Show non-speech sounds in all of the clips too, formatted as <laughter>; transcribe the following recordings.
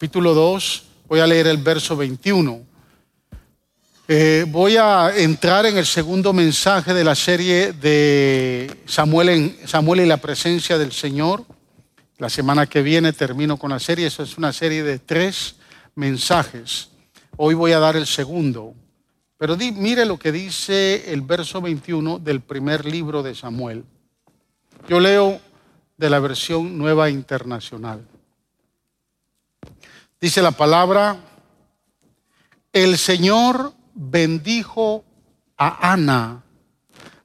capítulo 2, voy a leer el verso 21. Eh, voy a entrar en el segundo mensaje de la serie de Samuel, y la presencia del Señor. La semana que viene termino con la serie. Eso es una serie de tres mensajes. Hoy voy a dar el segundo. Pero mire lo que dice el verso 21 del primer libro de Samuel. Yo leo de la versión nueva internacional. Dice la palabra, el Señor bendijo a Ana,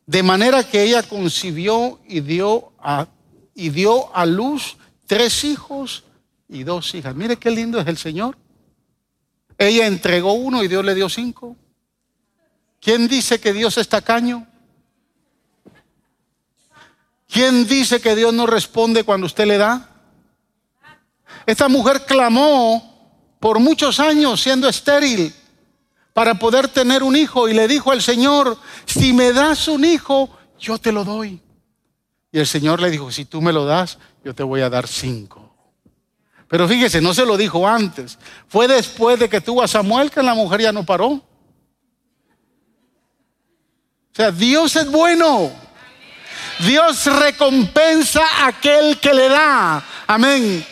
de manera que ella concibió y dio a, y dio a luz tres hijos y dos hijas. Mire qué lindo es el Señor. Ella entregó uno y Dios le dio cinco. ¿Quién dice que Dios es tacaño? ¿Quién dice que Dios no responde cuando usted le da? Esta mujer clamó por muchos años siendo estéril para poder tener un hijo y le dijo al Señor, si me das un hijo, yo te lo doy. Y el Señor le dijo, si tú me lo das, yo te voy a dar cinco. Pero fíjese, no se lo dijo antes. Fue después de que tuvo a Samuel que la mujer ya no paró. O sea, Dios es bueno. Dios recompensa a aquel que le da. Amén.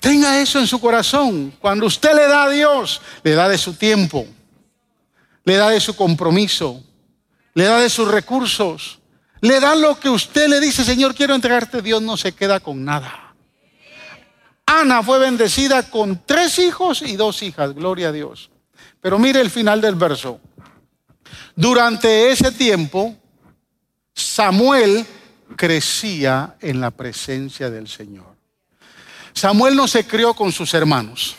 Tenga eso en su corazón. Cuando usted le da a Dios, le da de su tiempo, le da de su compromiso, le da de sus recursos, le da lo que usted le dice, Señor, quiero entregarte. Dios no se queda con nada. Ana fue bendecida con tres hijos y dos hijas, gloria a Dios. Pero mire el final del verso. Durante ese tiempo, Samuel crecía en la presencia del Señor. Samuel no se crió con sus hermanos.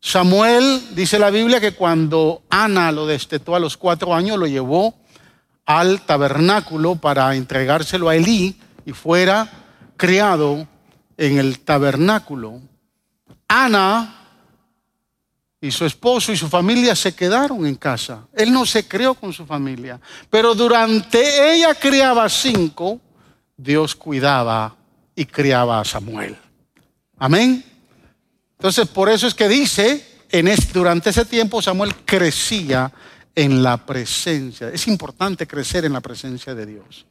Samuel, dice la Biblia, que cuando Ana lo destetó a los cuatro años, lo llevó al tabernáculo para entregárselo a Elí y fuera criado en el tabernáculo. Ana y su esposo y su familia se quedaron en casa. Él no se crió con su familia. Pero durante ella criaba cinco, Dios cuidaba y criaba a Samuel. Amén. Entonces, por eso es que dice, durante ese tiempo Samuel crecía en la presencia. Es importante crecer en la presencia de Dios.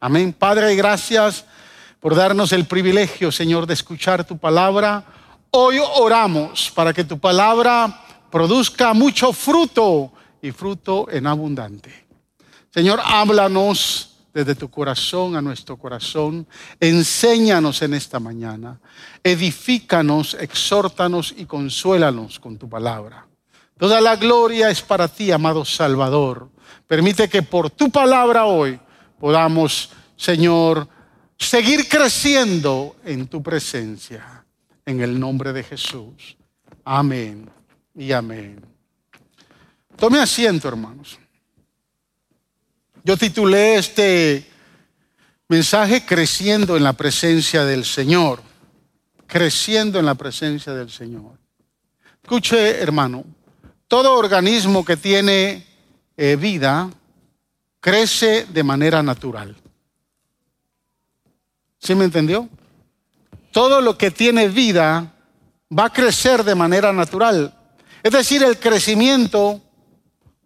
Amén. Padre, gracias por darnos el privilegio, Señor, de escuchar tu palabra. Hoy oramos para que tu palabra produzca mucho fruto y fruto en abundante. Señor, háblanos desde tu corazón a nuestro corazón. Enséñanos en esta mañana. Edifícanos, exhórtanos y consuélanos con tu palabra. Toda la gloria es para ti, amado Salvador. Permite que por tu palabra hoy podamos, Señor, seguir creciendo en tu presencia. En el nombre de Jesús. Amén y amén. Tome asiento, hermanos. Yo titulé este mensaje Creciendo en la presencia del Señor. Creciendo en la presencia del Señor. Escuche, hermano, todo organismo que tiene eh, vida crece de manera natural. ¿Sí me entendió? Todo lo que tiene vida va a crecer de manera natural. Es decir, el crecimiento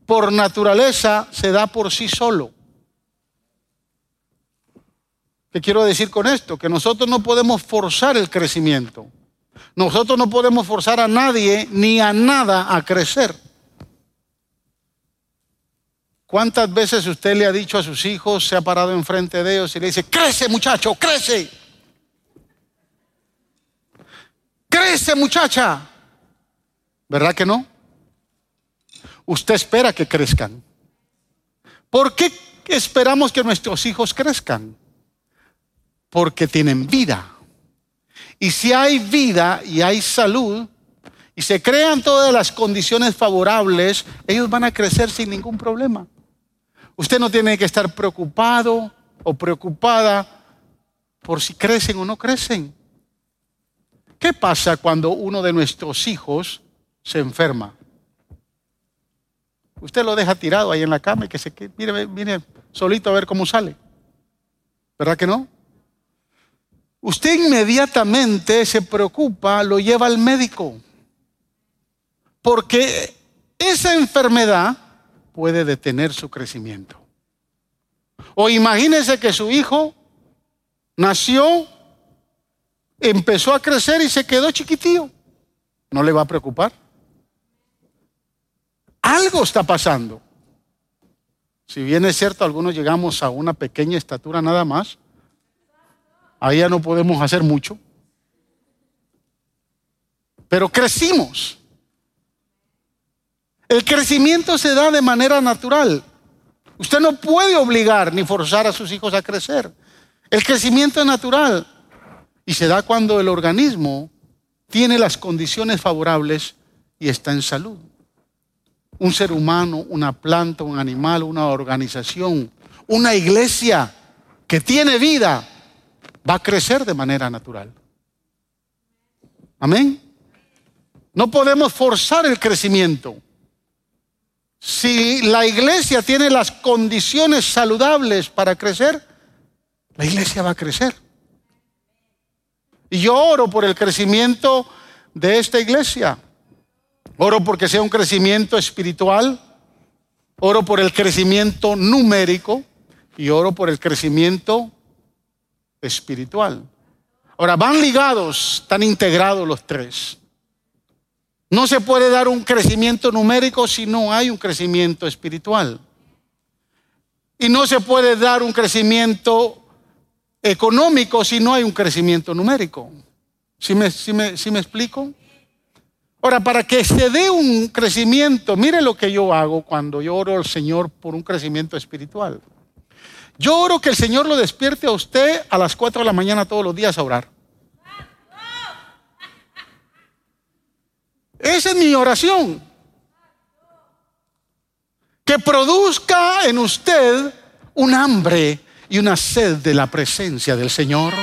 por naturaleza se da por sí solo. ¿Qué quiero decir con esto? Que nosotros no podemos forzar el crecimiento. Nosotros no podemos forzar a nadie ni a nada a crecer. ¿Cuántas veces usted le ha dicho a sus hijos, se ha parado enfrente de ellos y le dice, crece muchacho, crece? Crece muchacha. ¿Verdad que no? Usted espera que crezcan. ¿Por qué esperamos que nuestros hijos crezcan? Porque tienen vida. Y si hay vida y hay salud y se crean todas las condiciones favorables, ellos van a crecer sin ningún problema. Usted no tiene que estar preocupado o preocupada por si crecen o no crecen. ¿Qué pasa cuando uno de nuestros hijos se enferma? Usted lo deja tirado ahí en la cama y que se mire, mire solito a ver cómo sale. ¿Verdad que no? usted inmediatamente se preocupa, lo lleva al médico. Porque esa enfermedad puede detener su crecimiento. O imagínese que su hijo nació, empezó a crecer y se quedó chiquitío. ¿No le va a preocupar? Algo está pasando. Si bien es cierto, algunos llegamos a una pequeña estatura nada más, ahí ya no podemos hacer mucho. Pero crecimos. El crecimiento se da de manera natural. Usted no puede obligar ni forzar a sus hijos a crecer. El crecimiento es natural y se da cuando el organismo tiene las condiciones favorables y está en salud. Un ser humano, una planta, un animal, una organización, una iglesia que tiene vida, va a crecer de manera natural. Amén. No podemos forzar el crecimiento. Si la iglesia tiene las condiciones saludables para crecer, la iglesia va a crecer. Y yo oro por el crecimiento de esta iglesia. Oro porque sea un crecimiento espiritual. Oro por el crecimiento numérico y oro por el crecimiento espiritual. Ahora, van ligados, están integrados los tres. No se puede dar un crecimiento numérico si no hay un crecimiento espiritual. Y no se puede dar un crecimiento económico si no hay un crecimiento numérico. ¿Sí me, me, explico? Ahora, para que se dé un crecimiento, mire lo que yo hago cuando yo oro al Señor por un crecimiento espiritual. Yo oro que el Señor lo despierte a usted a las 4 de la mañana todos los días a orar. Esa es mi oración. Que produzca en usted un hambre y una sed de la presencia del Señor.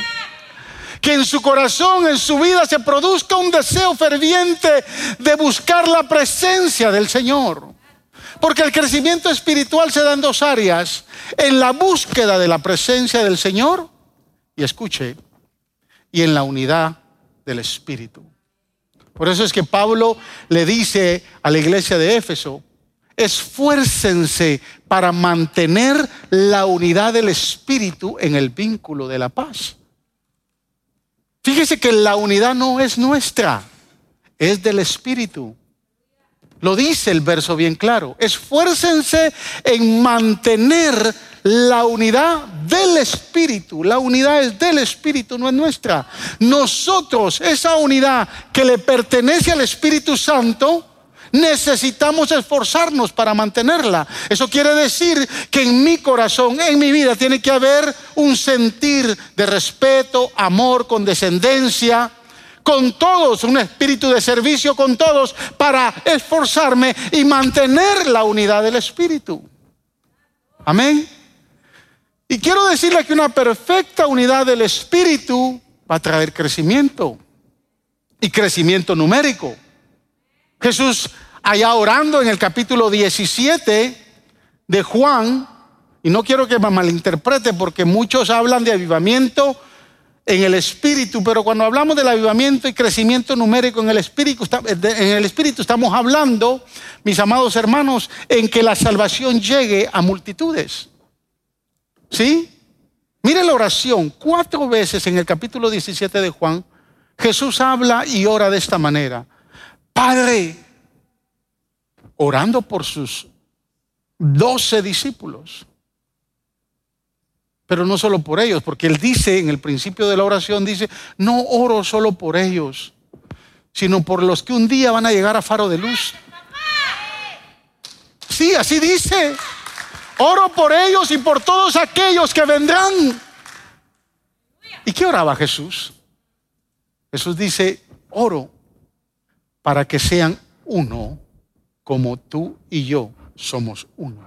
Que en su corazón, en su vida, se produzca un deseo ferviente de buscar la presencia del Señor. Porque el crecimiento espiritual se da en dos áreas. En la búsqueda de la presencia del Señor, y escuche, y en la unidad del Espíritu. Por eso es que Pablo le dice a la iglesia de Éfeso, esfuércense para mantener la unidad del Espíritu en el vínculo de la paz. Fíjese que la unidad no es nuestra, es del Espíritu. Lo dice el verso bien claro. Esfuércense en mantener la unidad del Espíritu. La unidad es del Espíritu, no es nuestra. Nosotros, esa unidad que le pertenece al Espíritu Santo, necesitamos esforzarnos para mantenerla. Eso quiere decir que en mi corazón, en mi vida, tiene que haber un sentir de respeto, amor, condescendencia con todos, un espíritu de servicio con todos para esforzarme y mantener la unidad del espíritu. Amén. Y quiero decirle que una perfecta unidad del espíritu va a traer crecimiento y crecimiento numérico. Jesús allá orando en el capítulo 17 de Juan, y no quiero que me malinterprete porque muchos hablan de avivamiento en el espíritu, pero cuando hablamos del avivamiento y crecimiento numérico en el espíritu, espíritu estamos hablando, mis amados hermanos, en que la salvación llegue a multitudes. ¿Sí? Mire la oración, cuatro veces en el capítulo 17 de Juan, Jesús habla y ora de esta manera. Padre, orando por sus doce discípulos. Pero no solo por ellos, porque él dice en el principio de la oración, dice, no oro solo por ellos, sino por los que un día van a llegar a faro de luz. Sí, así dice. Oro por ellos y por todos aquellos que vendrán. ¿Y qué oraba Jesús? Jesús dice, oro para que sean uno como tú y yo somos uno.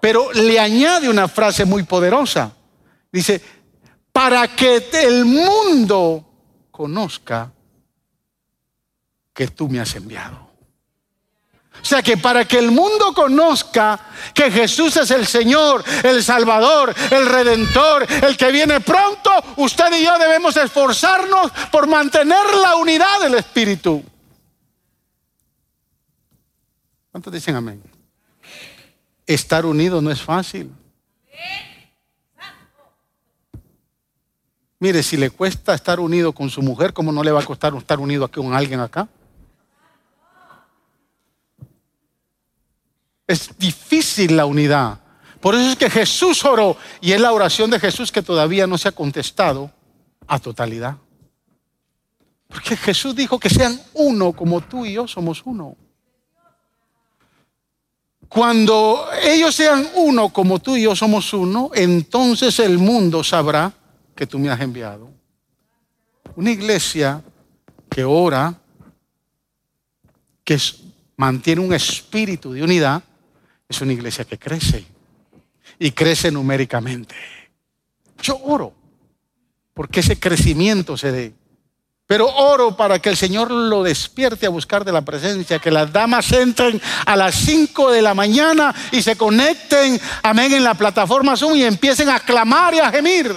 Pero le añade una frase muy poderosa. Dice, para que el mundo conozca que tú me has enviado. O sea que para que el mundo conozca que Jesús es el Señor, el Salvador, el Redentor, el que viene pronto, usted y yo debemos esforzarnos por mantener la unidad del Espíritu. ¿Cuántos dicen amén? Estar unidos no es fácil. Mire, si le cuesta estar unido con su mujer, ¿cómo no le va a costar estar unido aquí con alguien acá? Es difícil la unidad. Por eso es que Jesús oró y es la oración de Jesús que todavía no se ha contestado a totalidad. Porque Jesús dijo que sean uno como tú y yo somos uno. Cuando ellos sean uno como tú y yo somos uno, entonces el mundo sabrá que tú me has enviado. Una iglesia que ora, que mantiene un espíritu de unidad, es una iglesia que crece y crece numéricamente. Yo oro porque ese crecimiento se dé. Pero oro para que el Señor lo despierte a buscar de la presencia, que las damas entren a las 5 de la mañana y se conecten, amén, en la plataforma Zoom y empiecen a clamar y a gemir.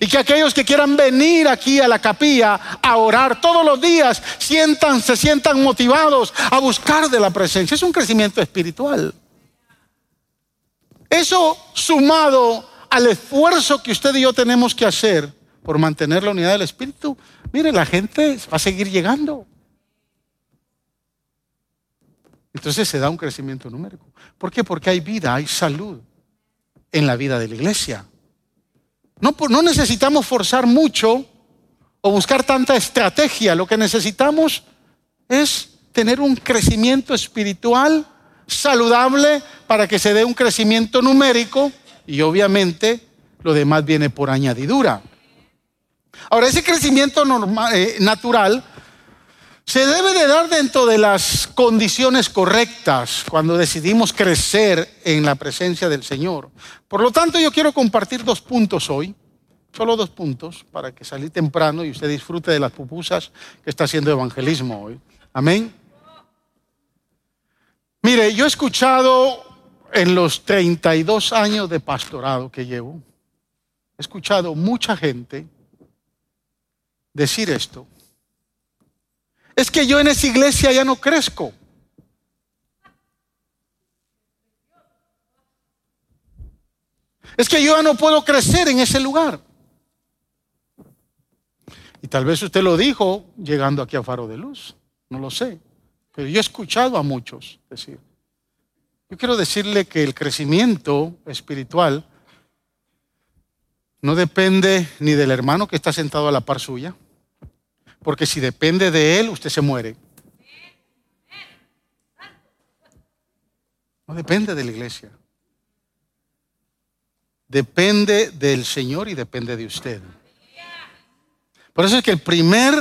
Y que aquellos que quieran venir aquí a la capilla a orar todos los días, sientan, se sientan motivados a buscar de la presencia. Es un crecimiento espiritual. Eso sumado al esfuerzo que usted y yo tenemos que hacer por mantener la unidad del Espíritu, mire, la gente va a seguir llegando. Entonces se da un crecimiento numérico. ¿Por qué? Porque hay vida, hay salud en la vida de la iglesia. No, necesitamos forzar mucho o buscar tanta estrategia. Lo que necesitamos es tener un crecimiento espiritual saludable para que se dé un crecimiento numérico y obviamente lo demás viene por añadidura. Ahora, ese crecimiento eh, natural se debe de dar dentro de las condiciones correctas cuando decidimos crecer en la presencia del Señor. Por lo tanto, yo quiero compartir dos puntos hoy, solo dos puntos, para que salí temprano y usted disfrute de las pupusas que está haciendo evangelismo hoy. Amén. Mire, yo he escuchado en los 32 años de pastorado que llevo, he escuchado mucha gente decir esto. Es que yo en esa iglesia ya no crezco. Es que yo ya no puedo crecer en ese lugar. Y tal vez usted lo dijo llegando aquí a Faro de Luz, no lo sé. Pero yo he escuchado a muchos decir. Yo quiero decirle que el crecimiento espiritual no depende ni del hermano que está sentado a la par suya, porque si depende de él, usted se muere. No depende de la iglesia. Depende del Señor y depende de usted. Por eso es que el primer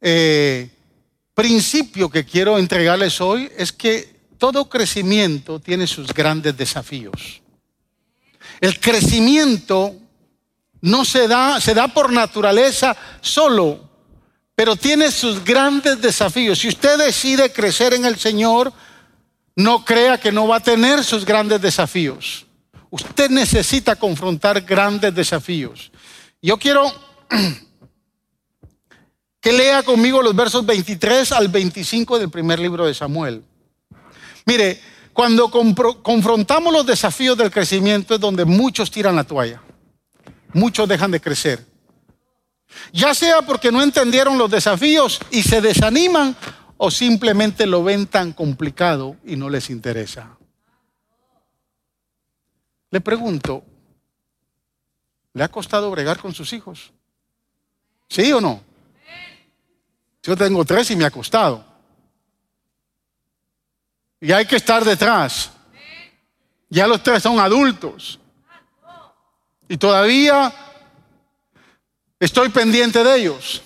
eh, principio que quiero entregarles hoy es que todo crecimiento tiene sus grandes desafíos. El crecimiento no se da, se da por naturaleza solo, pero tiene sus grandes desafíos. Si usted decide crecer en el Señor, no crea que no va a tener sus grandes desafíos. Usted necesita confrontar grandes desafíos. Yo quiero <clears throat> que lea conmigo los versos 23 al 25 del primer libro de Samuel. Mire, cuando confrontamos los desafíos del crecimiento es donde muchos tiran la toalla, muchos dejan de crecer. Ya sea porque no entendieron los desafíos y se desaniman o simplemente lo ven tan complicado y no les interesa. Le pregunto, ¿le ha costado bregar con sus hijos? ¿Sí o no? Yo tengo tres y me ha costado. Y hay que estar detrás. Ya los tres son adultos. Y todavía estoy pendiente de ellos.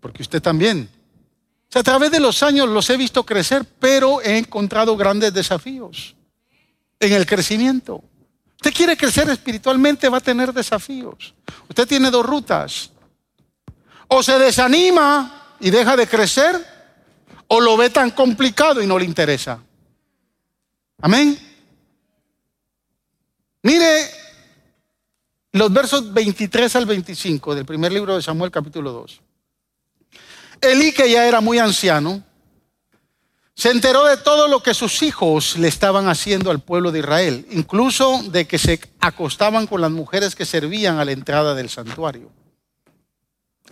Porque usted también. O sea, a través de los años los he visto crecer, pero he encontrado grandes desafíos en el crecimiento. Usted quiere crecer espiritualmente, va a tener desafíos. Usted tiene dos rutas. O se desanima y deja de crecer, o lo ve tan complicado y no le interesa. Amén. Mire los versos 23 al 25 del primer libro de Samuel capítulo 2. Elí, que ya era muy anciano, se enteró de todo lo que sus hijos le estaban haciendo al pueblo de Israel, incluso de que se acostaban con las mujeres que servían a la entrada del santuario.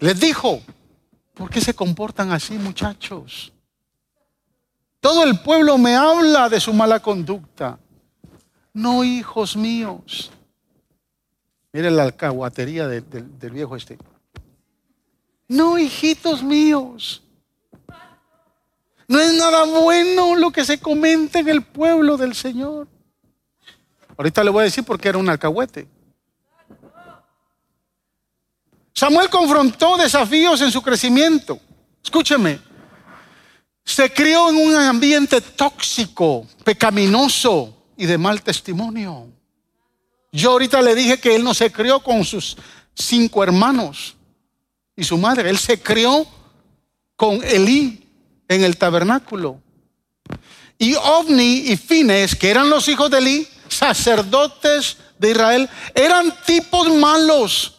Les dijo, ¿por qué se comportan así muchachos? Todo el pueblo me habla de su mala conducta. No, hijos míos. Miren la alcahuatería del, del viejo este. No, hijitos míos. No es nada bueno lo que se comenta en el pueblo del Señor. Ahorita le voy a decir por qué era un alcahuete. Samuel confrontó desafíos en su crecimiento. Escúcheme, se crió en un ambiente tóxico, pecaminoso y de mal testimonio. Yo ahorita le dije que él no se crió con sus cinco hermanos y su madre. Él se crió con Elí en el tabernáculo. Y Ovni y Fines, que eran los hijos de Elí, sacerdotes de Israel, eran tipos malos.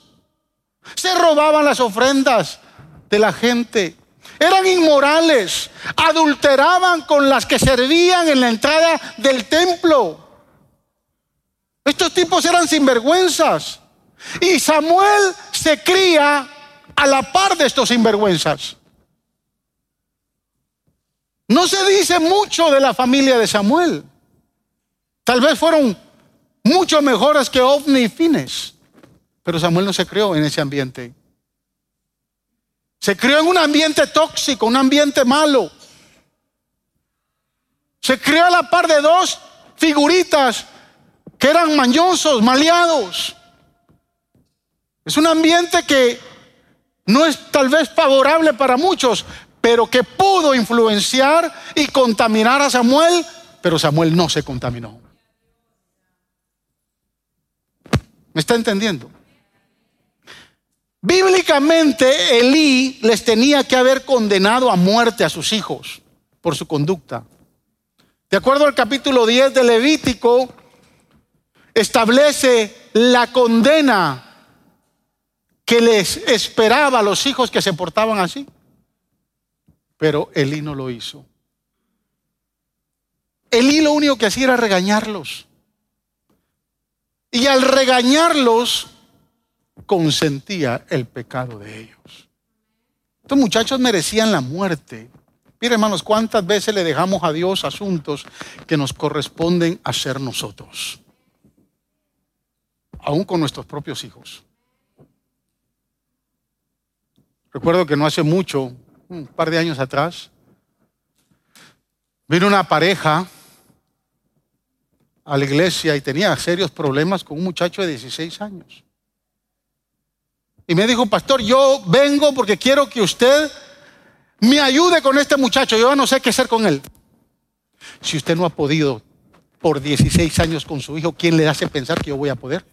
Se robaban las ofrendas de la gente. Eran inmorales. Adulteraban con las que servían en la entrada del templo. Estos tipos eran sinvergüenzas. Y Samuel se cría a la par de estos sinvergüenzas. No se dice mucho de la familia de Samuel. Tal vez fueron mucho mejores que Ovni y Fines. Pero Samuel no se crió en ese ambiente. Se crió en un ambiente tóxico, un ambiente malo. Se crió a la par de dos figuritas que eran mañosos, maleados. Es un ambiente que no es tal vez favorable para muchos, pero que pudo influenciar y contaminar a Samuel, pero Samuel no se contaminó. ¿Me está entendiendo? Bíblicamente, Elí les tenía que haber condenado a muerte a sus hijos por su conducta. De acuerdo al capítulo 10 de Levítico, establece la condena que les esperaba a los hijos que se portaban así. Pero Elí no lo hizo. Elí lo único que hacía era regañarlos. Y al regañarlos, consentía el pecado de ellos. Estos muchachos merecían la muerte. Mire, hermanos, cuántas veces le dejamos a Dios asuntos que nos corresponden hacer nosotros, aún con nuestros propios hijos. Recuerdo que no hace mucho, un par de años atrás, vino una pareja a la iglesia y tenía serios problemas con un muchacho de 16 años. Y me dijo, pastor, yo vengo porque quiero que usted me ayude con este muchacho. Yo no sé qué hacer con él. Si usted no ha podido por 16 años con su hijo, ¿quién le hace pensar que yo voy a poder?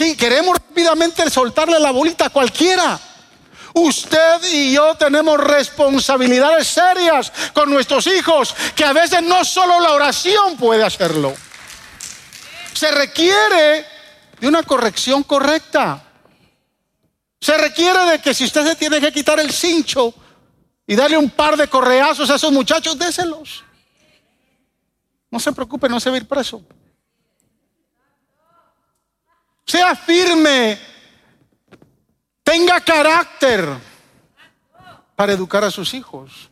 Sí, queremos rápidamente soltarle la bolita a cualquiera. Usted y yo tenemos responsabilidades serias con nuestros hijos, que a veces no solo la oración puede hacerlo se requiere de una corrección correcta. Se requiere de que si usted se tiene que quitar el cincho y darle un par de correazos a esos muchachos, déselos. No se preocupe, no se va a ir preso. Sea firme, tenga carácter para educar a sus hijos.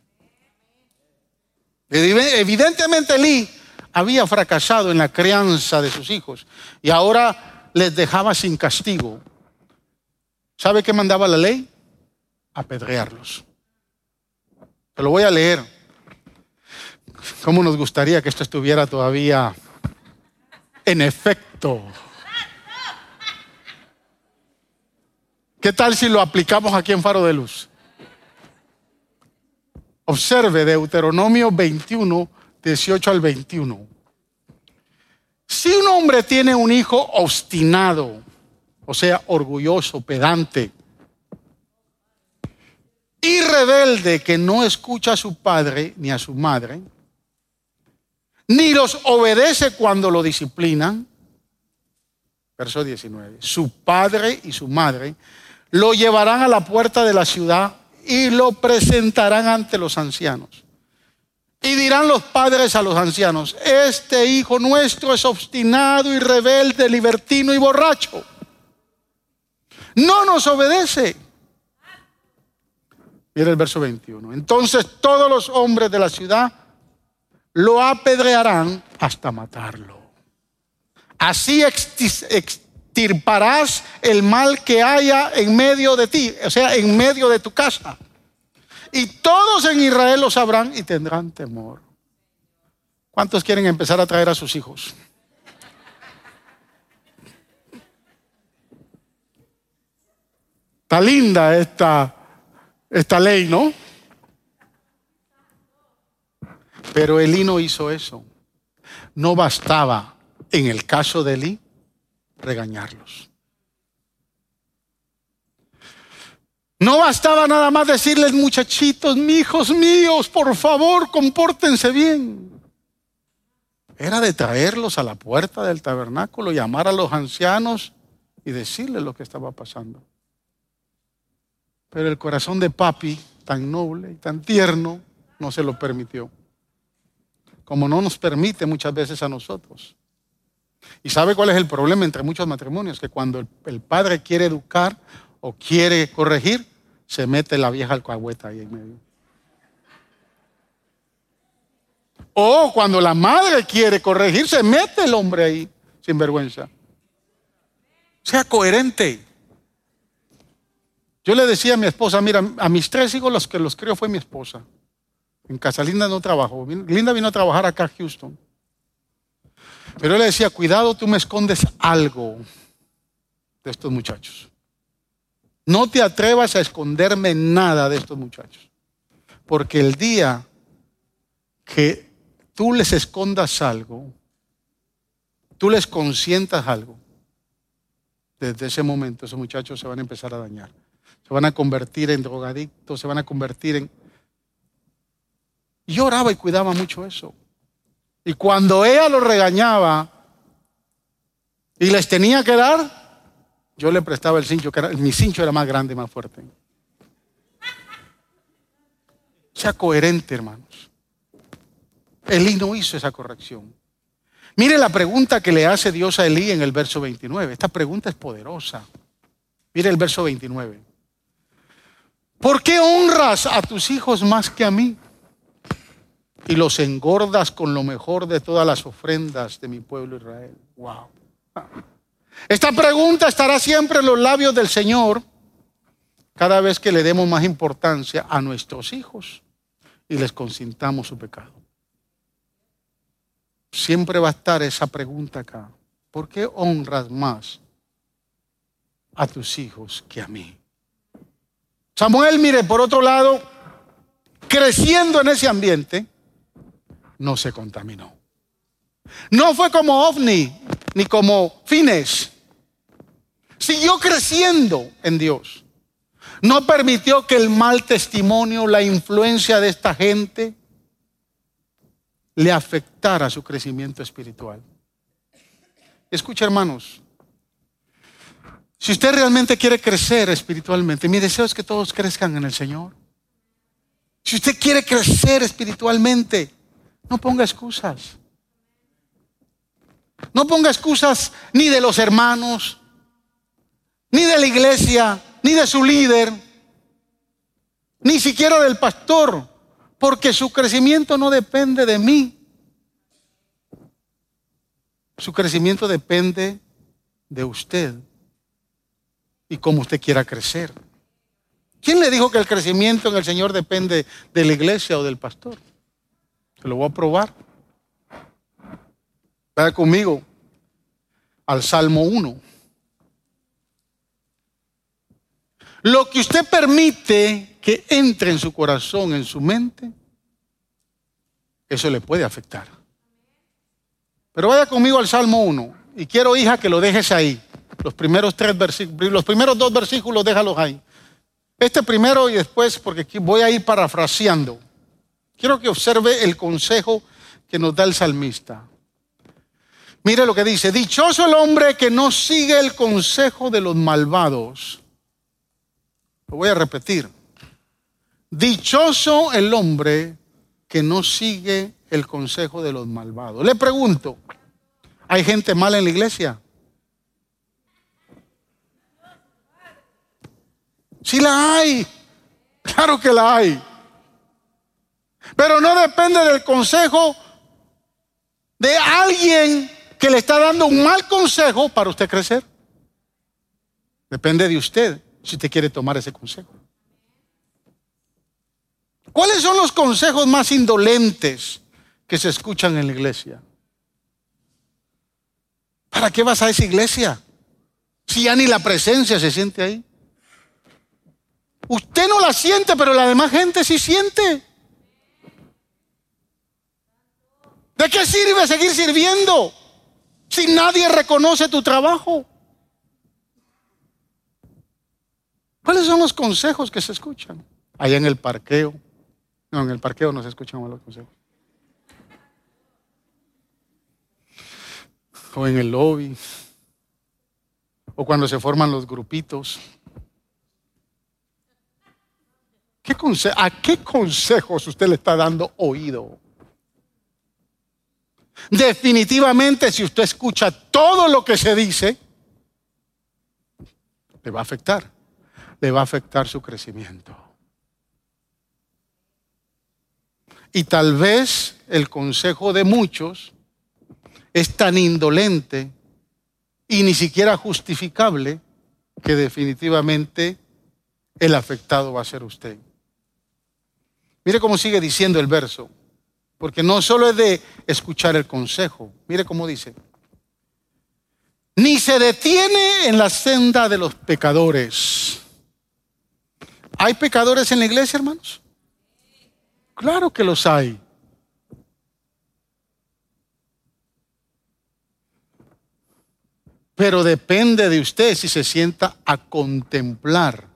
Evidentemente Lee había fracasado en la crianza de sus hijos y ahora les dejaba sin castigo. ¿Sabe qué mandaba la ley? Apedrearlos. Te lo voy a leer. ¿Cómo nos gustaría que esto estuviera todavía en efecto? ¿Qué tal si lo aplicamos aquí en Faro de Luz? Observe Deuteronomio 21, 18 al 21. Si un hombre tiene un hijo obstinado, o sea, orgulloso, pedante, y rebelde que no escucha a su padre ni a su madre, ni los obedece cuando lo disciplinan, verso 19, su padre y su madre lo llevarán a la puerta de la ciudad y lo presentarán ante los ancianos. Y dirán los padres a los ancianos, este hijo nuestro es obstinado y rebelde, libertino y borracho. No nos obedece. Mira el verso 21. Entonces todos los hombres de la ciudad lo apedrearán hasta matarlo. Así extirparás el mal que haya en medio de ti, o sea, en medio de tu casa. Y todos en Israel lo sabrán y tendrán temor. ¿Cuántos quieren empezar a traer a sus hijos? Está linda esta, esta ley, ¿no? Pero Elí no hizo eso. No bastaba, en el caso de Elí, regañarlos. No bastaba nada más decirles, muchachitos, hijos míos, por favor, compórtense bien. Era de traerlos a la puerta del tabernáculo, llamar a los ancianos y decirles lo que estaba pasando. Pero el corazón de papi, tan noble y tan tierno, no se lo permitió. Como no nos permite muchas veces a nosotros. ¿Y sabe cuál es el problema entre muchos matrimonios? Que cuando el, padre quiere educar o quiere corregir, se mete la vieja alcahueta ahí en medio. O cuando la madre quiere corregir, se mete el hombre ahí, sin vergüenza. Sea coherente. Yo le decía a mi esposa, mira, a mis tres hijos los que los crió fue mi esposa. En Casa Linda no trabajó. Linda vino a trabajar acá a Houston. Pero yo le decía, cuidado, tú me escondes algo de estos muchachos. No te atrevas a esconderme nada de estos muchachos. Porque el día que tú les escondas algo, tú les consientas algo, desde ese momento esos muchachos se van a empezar a dañar. Se van a convertir en drogadictos, se van a convertir en... Yo oraba y cuidaba mucho eso. Y cuando ella lo regañaba y les tenía que dar, yo le prestaba el cincho, que era, mi cincho era más grande, más fuerte. Sea coherente, hermanos. Elí no hizo esa corrección. Mire la pregunta que le hace Dios a Elí en el verso 29. Esta pregunta es poderosa. Mire el verso 29. ¿Por qué honras a tus hijos más que a mí? Y los engordas con lo mejor de todas las ofrendas de mi pueblo Israel. Wow. Esta pregunta estará siempre en los labios del Señor cada vez que le demos más importancia a nuestros hijos y les consintamos su pecado. Siempre va a estar esa pregunta acá. ¿Por qué honras más a tus hijos que a mí? Samuel, mire, por otro lado, creciendo en ese ambiente, no se contaminó. No fue como ovni ni como fines. Siguió creciendo en Dios. No permitió que el mal testimonio, la influencia de esta gente le afectara su crecimiento espiritual. Escucha hermanos, si usted realmente quiere crecer espiritualmente, mi deseo es que todos crezcan en el Señor. Si usted quiere crecer espiritualmente, no ponga excusas. No ponga excusas ni de los hermanos, ni de la iglesia, ni de su líder, ni siquiera del pastor, porque su crecimiento no depende de mí. Su crecimiento depende de usted y cómo usted quiera crecer. ¿Quién le dijo que el crecimiento en el Señor depende de la iglesia o del pastor? Se lo voy a probar. Vaya conmigo al Salmo 1. Lo que usted permite que entre en su corazón, en su mente, eso le puede afectar. Pero vaya conmigo al Salmo 1 y quiero, hija, que lo dejes ahí. Los primeros tres versículos, los primeros dos versículos déjalos ahí. Este primero y después, porque voy a ir parafraseando. Quiero que observe el consejo que nos da el salmista. Mire lo que dice, dichoso el hombre que no sigue el consejo de los malvados. Lo voy a repetir. Dichoso el hombre que no sigue el consejo de los malvados. Le pregunto, ¿hay gente mala en la iglesia? Sí la hay, claro que la hay. Pero no depende del consejo de alguien que le está dando un mal consejo para usted crecer. Depende de usted si usted quiere tomar ese consejo. ¿Cuáles son los consejos más indolentes que se escuchan en la iglesia? ¿Para qué vas a esa iglesia? Si ya ni la presencia se siente ahí. Usted no la siente, pero la demás gente sí siente. ¿De qué sirve seguir sirviendo si nadie reconoce tu trabajo? ¿Cuáles son los consejos que se escuchan? Allá en el parqueo. No, en el parqueo no se escuchan los consejos. O en el lobby. O cuando se forman los grupitos. ¿Qué ¿A qué consejos usted le está dando oído? Definitivamente, si usted escucha todo lo que se dice, le va a afectar. Le va a afectar su crecimiento. Y tal vez el consejo de muchos es tan indolente y ni siquiera justificable que definitivamente el afectado va a ser usted. Mire cómo sigue diciendo el verso, porque no solo es de escuchar el consejo, mire cómo dice, ni se detiene en la senda de los pecadores. ¿Hay pecadores en la iglesia, hermanos? Claro que los hay. Pero depende de usted si se sienta a contemplar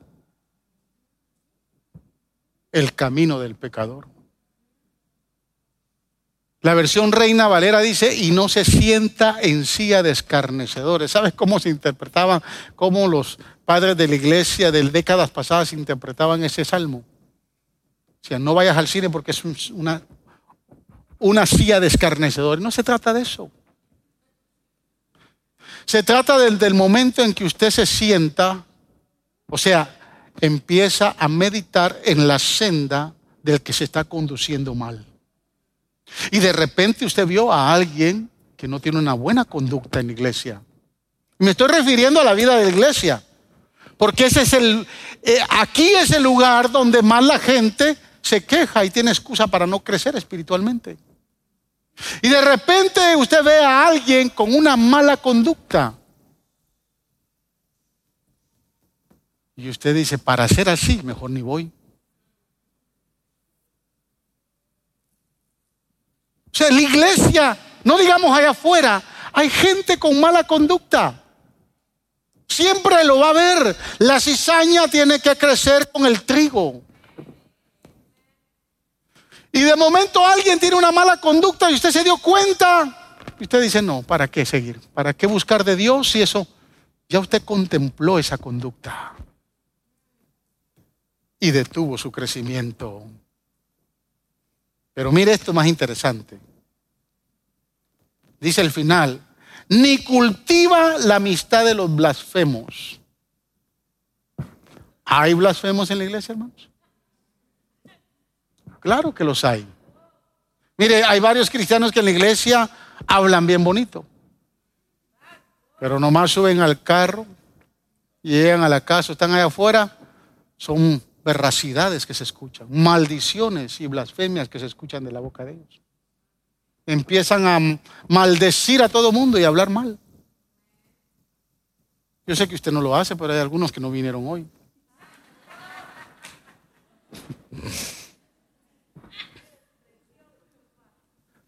el camino del pecador. La versión Reina Valera dice, y no se sienta en silla de escarnecedores. ¿Sabes cómo se interpretaban, cómo los padres de la iglesia de décadas pasadas interpretaban ese salmo? O sea, no vayas al cine porque es una, una silla de escarnecedores. No se trata de eso. Se trata del, del momento en que usted se sienta, o sea, empieza a meditar en la senda del que se está conduciendo mal. Y de repente usted vio a alguien que no tiene una buena conducta en la iglesia. Me estoy refiriendo a la vida de la iglesia. Porque ese es el, eh, aquí es el lugar donde más la gente se queja y tiene excusa para no crecer espiritualmente. Y de repente usted ve a alguien con una mala conducta. Y usted dice, para ser así, mejor ni voy. O sea, la iglesia, no digamos allá afuera, hay gente con mala conducta. Siempre lo va a ver. La cizaña tiene que crecer con el trigo. Y de momento alguien tiene una mala conducta y usted se dio cuenta. Y usted dice, no, ¿para qué seguir? ¿Para qué buscar de Dios si eso ya usted contempló esa conducta? y detuvo su crecimiento. Pero mire esto más interesante. Dice el final, ni cultiva la amistad de los blasfemos. ¿Hay blasfemos en la iglesia, hermanos? Claro que los hay. Mire, hay varios cristianos que en la iglesia hablan bien bonito, pero nomás suben al carro, llegan a la casa, están allá afuera, son verracidades que se escuchan, maldiciones y blasfemias que se escuchan de la boca de ellos. Empiezan a maldecir a todo mundo y a hablar mal. Yo sé que usted no lo hace, pero hay algunos que no vinieron hoy.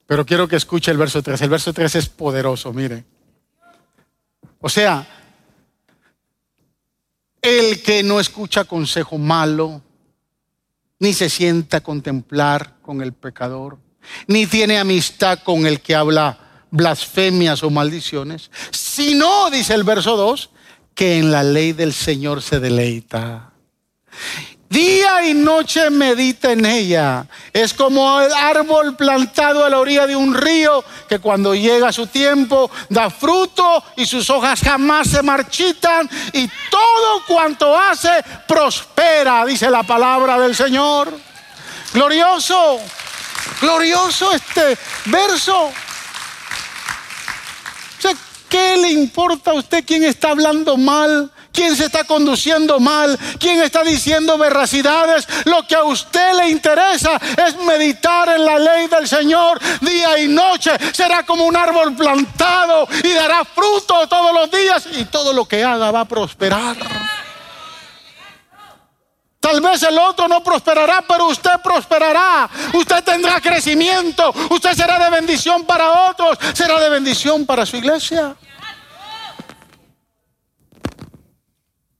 Pero quiero que escuche el verso 3. El verso 3 es poderoso, mire. O sea, el que no escucha consejo malo, ni se sienta a contemplar con el pecador, ni tiene amistad con el que habla blasfemias o maldiciones, sino, dice el verso 2, que en la ley del Señor se deleita. Día y noche medita en ella. Es como el árbol plantado a la orilla de un río que cuando llega su tiempo da fruto y sus hojas jamás se marchitan y todo cuanto hace prospera, dice la palabra del Señor. Glorioso, glorioso este verso. ¿Qué le importa a usted quién está hablando mal? ¿Quién se está conduciendo mal? ¿Quién está diciendo veracidades? Lo que a usted le interesa es meditar en la ley del Señor día y noche. Será como un árbol plantado y dará fruto todos los días y todo lo que haga va a prosperar. Tal vez el otro no prosperará, pero usted prosperará. Usted tendrá crecimiento. Usted será de bendición para otros. Será de bendición para su iglesia.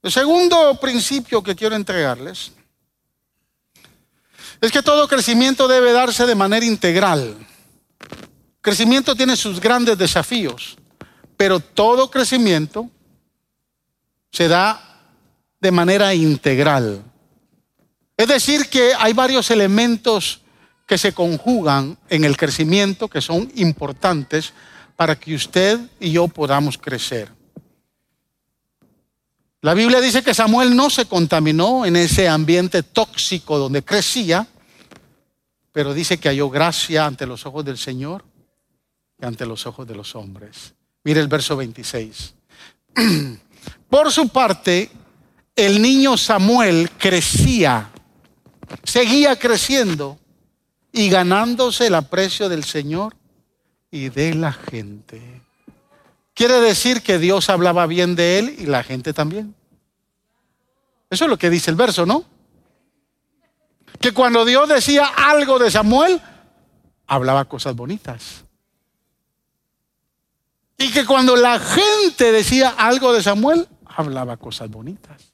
El segundo principio que quiero entregarles es que todo crecimiento debe darse de manera integral. Crecimiento tiene sus grandes desafíos, pero todo crecimiento se da de manera integral. Es decir, que hay varios elementos que se conjugan en el crecimiento que son importantes para que usted y yo podamos crecer. La Biblia dice que Samuel no se contaminó en ese ambiente tóxico donde crecía, pero dice que halló gracia ante los ojos del Señor y ante los ojos de los hombres. Mire el verso 26. <clears throat> Por su parte, el niño Samuel crecía, seguía creciendo y ganándose el aprecio del Señor y de la gente. Quiere decir que Dios hablaba bien de él y la gente también. Eso es lo que dice el verso, ¿no? Que cuando Dios decía algo de Samuel, hablaba cosas bonitas. Y que cuando la gente decía algo de Samuel, hablaba cosas bonitas.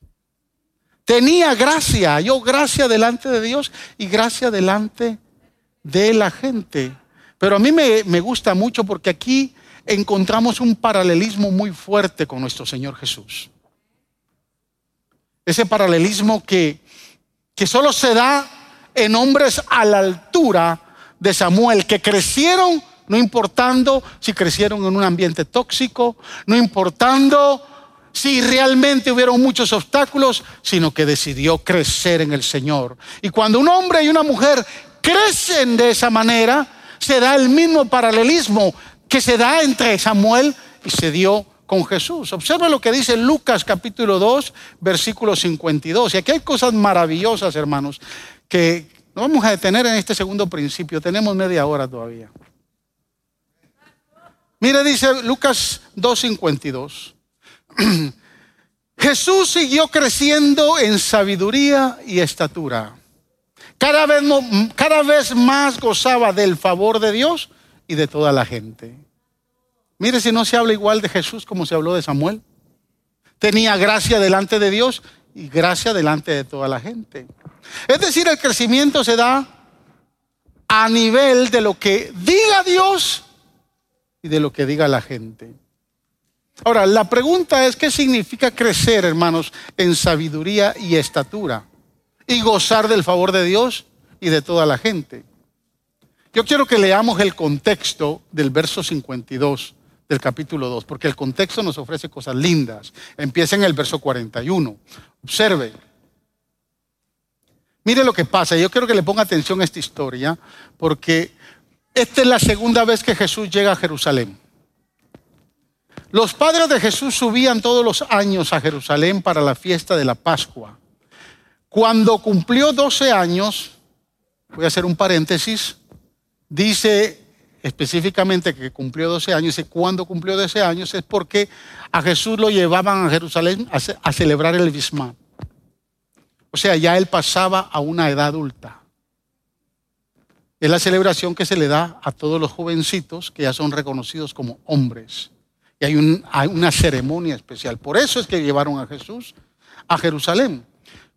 Tenía gracia, yo gracia delante de Dios y gracia delante de la gente. Pero a mí me, me gusta mucho porque aquí encontramos un paralelismo muy fuerte con nuestro Señor Jesús. Ese paralelismo que, que solo se da en hombres a la altura de Samuel, que crecieron, no importando si crecieron en un ambiente tóxico, no importando si realmente hubieron muchos obstáculos, sino que decidió crecer en el Señor. Y cuando un hombre y una mujer crecen de esa manera, se da el mismo paralelismo que se da entre Samuel y se dio con Jesús. Observa lo que dice Lucas capítulo 2, versículo 52. Y aquí hay cosas maravillosas, hermanos, que no vamos a detener en este segundo principio. Tenemos media hora todavía. Mire, dice Lucas 2.52. <clears throat> Jesús siguió creciendo en sabiduría y estatura. Cada vez, cada vez más gozaba del favor de Dios y de toda la gente. Mire si no se habla igual de Jesús como se habló de Samuel. Tenía gracia delante de Dios y gracia delante de toda la gente. Es decir, el crecimiento se da a nivel de lo que diga Dios y de lo que diga la gente. Ahora, la pregunta es, ¿qué significa crecer, hermanos, en sabiduría y estatura? Y gozar del favor de Dios y de toda la gente. Yo quiero que leamos el contexto del verso 52 del capítulo 2, porque el contexto nos ofrece cosas lindas. Empieza en el verso 41. Observe. Mire lo que pasa. Yo quiero que le ponga atención a esta historia, porque esta es la segunda vez que Jesús llega a Jerusalén. Los padres de Jesús subían todos los años a Jerusalén para la fiesta de la Pascua. Cuando cumplió 12 años, voy a hacer un paréntesis, dice específicamente que cumplió 12 años, y cuando cumplió 12 años es porque a Jesús lo llevaban a Jerusalén a, celebrar el Bismá. O sea, ya él pasaba a una edad adulta. Es la celebración que se le da a todos los jovencitos que ya son reconocidos como hombres. Y hay, hay una ceremonia especial. Por eso es que llevaron a Jesús a Jerusalén.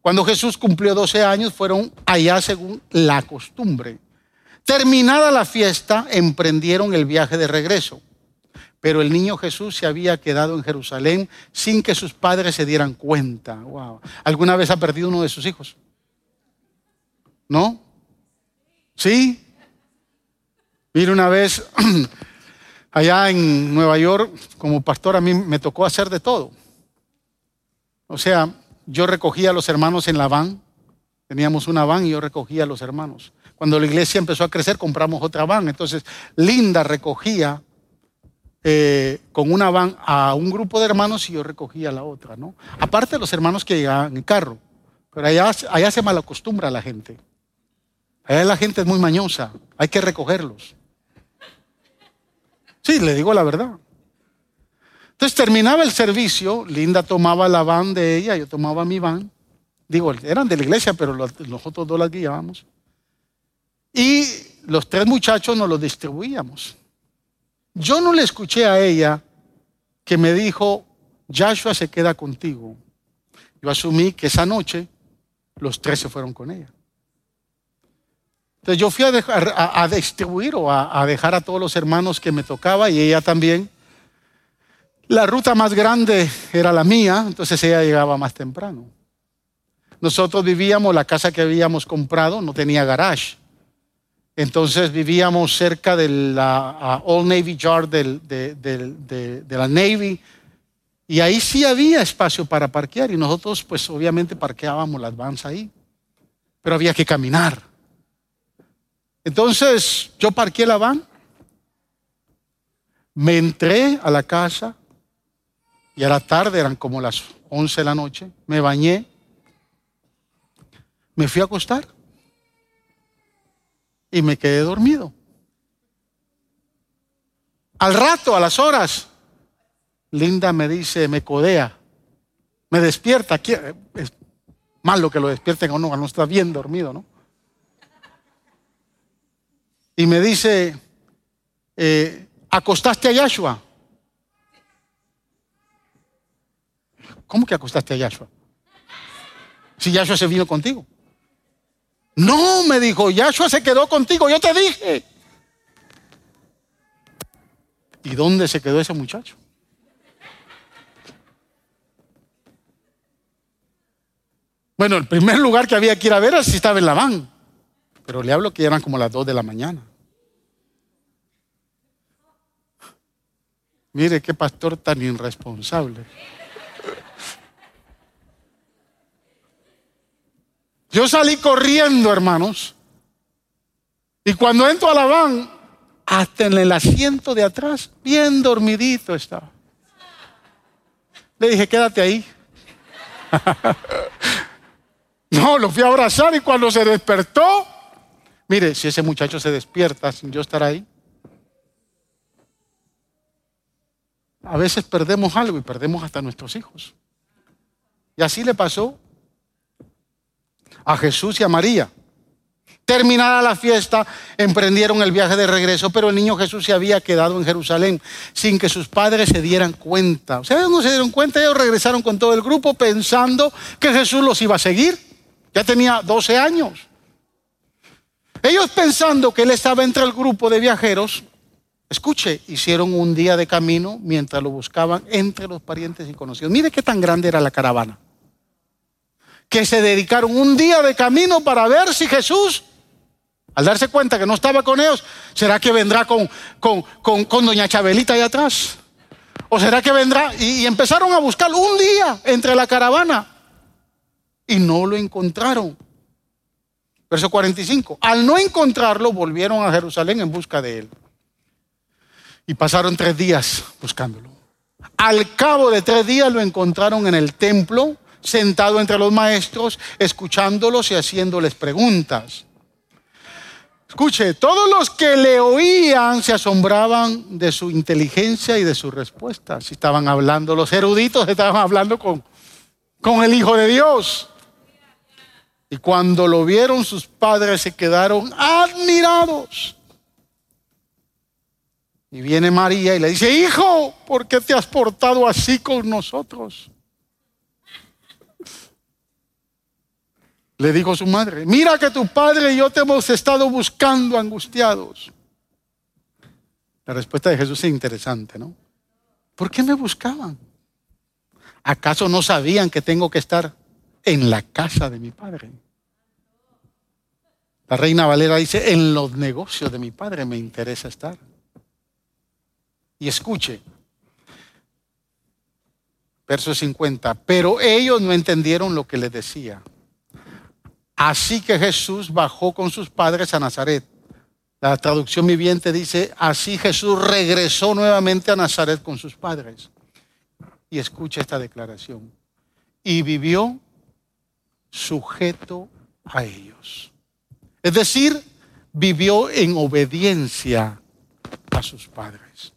Cuando Jesús cumplió 12 años, fueron allá según la costumbre. Terminada la fiesta, emprendieron el viaje de regreso. Pero el niño Jesús se había quedado en Jerusalén sin que sus padres se dieran cuenta. ¿Alguna vez ha perdido uno de sus hijos? ¿No? ¿Sí? Mire, una vez <clears throat> allá en Nueva York, como pastor, a mí me tocó hacer de todo. O sea, yo recogía a los hermanos en la van. Teníamos una van y yo recogía a los hermanos. Cuando la iglesia empezó a crecer, compramos otra van. Entonces, Linda recogía eh, con una van a un grupo de hermanos y yo recogía la otra, ¿no? Aparte de los hermanos que llegaban en carro. Pero allá, allá se malacostumbra la gente. Allá la gente es muy mañosa. Hay que recogerlos. Sí, le digo la verdad. Entonces terminaba el servicio, Linda tomaba la van de ella, yo tomaba mi van. Digo, eran de la iglesia, pero nosotros dos las guiábamos. Y los tres muchachos nos los distribuíamos. Yo no le escuché a ella que me dijo, Joshua se queda contigo. Yo asumí que esa noche los tres se fueron con ella. Entonces yo fui a, dejar, a, distribuir o a, dejar a todos los hermanos que me tocaba y ella también. La ruta más grande era la mía, entonces ella llegaba más temprano. Nosotros vivíamos, la casa que habíamos comprado no tenía garage. Entonces vivíamos cerca de la Old Navy Yard de, la Navy. Y ahí sí había espacio para parquear y nosotros pues obviamente parqueábamos las vans ahí, pero había que caminar. Entonces yo parqué la van, me entré a la casa y a la tarde eran como las 11 de la noche, me bañé, me fui a acostar y me quedé dormido. Al rato, a las horas, Linda me dice, me codea, me despierta. Es malo que lo despierten o no, no está bien dormido, ¿no? Y me dice, eh, ¿acostaste a Yahshua? ¿Cómo que acostaste a Yahshua? Si Yahshua se vino contigo. No, me dijo, Yahshua se quedó contigo, yo te dije. ¿Y dónde se quedó ese muchacho? Bueno, el primer lugar que había que ir a ver era si estaba en la van. Pero le hablo que eran como las 2 de la mañana. Mire qué pastor tan irresponsable. Yo salí corriendo, hermanos. Y cuando entro a la van, hasta en el asiento de atrás, bien dormidito estaba. Le dije, quédate ahí. <laughs> no, lo fui a abrazar y cuando se despertó, mire, si ese muchacho se despierta sin yo estar ahí, a veces perdemos algo y perdemos hasta nuestros hijos. Y así le pasó a Jesús y a María. Terminada la fiesta, emprendieron el viaje de regreso, pero el niño Jesús se había quedado en Jerusalén sin que sus padres se dieran cuenta. Ellos no se dieron cuenta, ellos regresaron con todo el grupo pensando que Jesús los iba a seguir. Ya tenía 12 años. Ellos pensando que él estaba entre el grupo de viajeros, escuche, hicieron un día de camino mientras lo buscaban entre los parientes y conocidos. Mire qué tan grande era la caravana que se dedicaron un día de camino para ver si Jesús, al darse cuenta que no estaba con ellos, ¿será que vendrá con, con, doña Chabelita allá atrás? ¿O será que vendrá? Y, empezaron a buscarlo un día entre la caravana y no lo encontraron. Verso 45. Al no encontrarlo, volvieron a Jerusalén en busca de él. Y pasaron tres días buscándolo. Al cabo de tres días lo encontraron en el templo sentado entre los maestros, escuchándolos y haciéndoles preguntas. Escuche, todos los que le oían se asombraban de su inteligencia y de sus respuestas. Estaban hablando los eruditos, <laughs> estaban hablando con, con el Hijo de Dios. Y cuando lo vieron sus padres se quedaron admirados. Y viene María y le dice, hijo, ¿por qué te has portado así con nosotros? Le dijo su madre, mira que tu padre y yo te hemos estado buscando angustiados. La respuesta de Jesús es interesante, ¿no? ¿Por qué me buscaban? ¿Acaso no sabían que tengo que estar en la casa de mi padre? La reina Valera dice, en los negocios de mi padre me interesa estar. Y escuche, verso 50, pero ellos no entendieron lo que les decía. Así que Jesús bajó con sus padres a Nazaret. La traducción viviente dice, así Jesús regresó nuevamente a Nazaret con sus padres. Y escucha esta declaración. Y vivió sujeto a ellos. Es decir, vivió en obediencia a sus padres.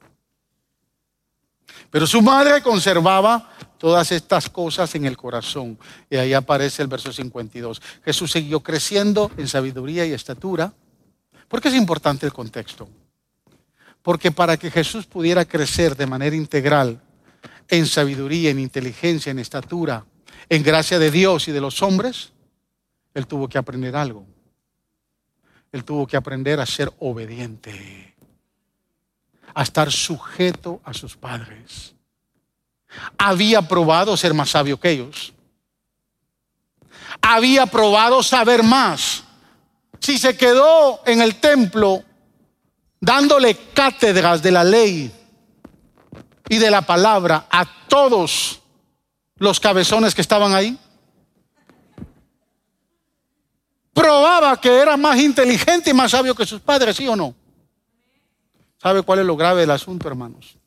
Pero su madre conservaba todas estas cosas en el corazón. Y ahí aparece el verso 52. Jesús siguió creciendo en sabiduría y estatura. ¿Por qué es importante el contexto? Porque para que Jesús pudiera crecer de manera integral en sabiduría, en inteligencia, en estatura, en gracia de Dios y de los hombres, Él tuvo que aprender algo. Él tuvo que aprender a ser obediente, a estar sujeto a sus padres había probado ser más sabio que ellos. Había probado saber más. Si se quedó en el templo dándole cátedras de la ley y de la palabra a todos los cabezones que estaban ahí, probaba que era más inteligente y más sabio que sus padres, ¿sí o no? ¿Sabe cuál es lo grave del asunto, hermanos?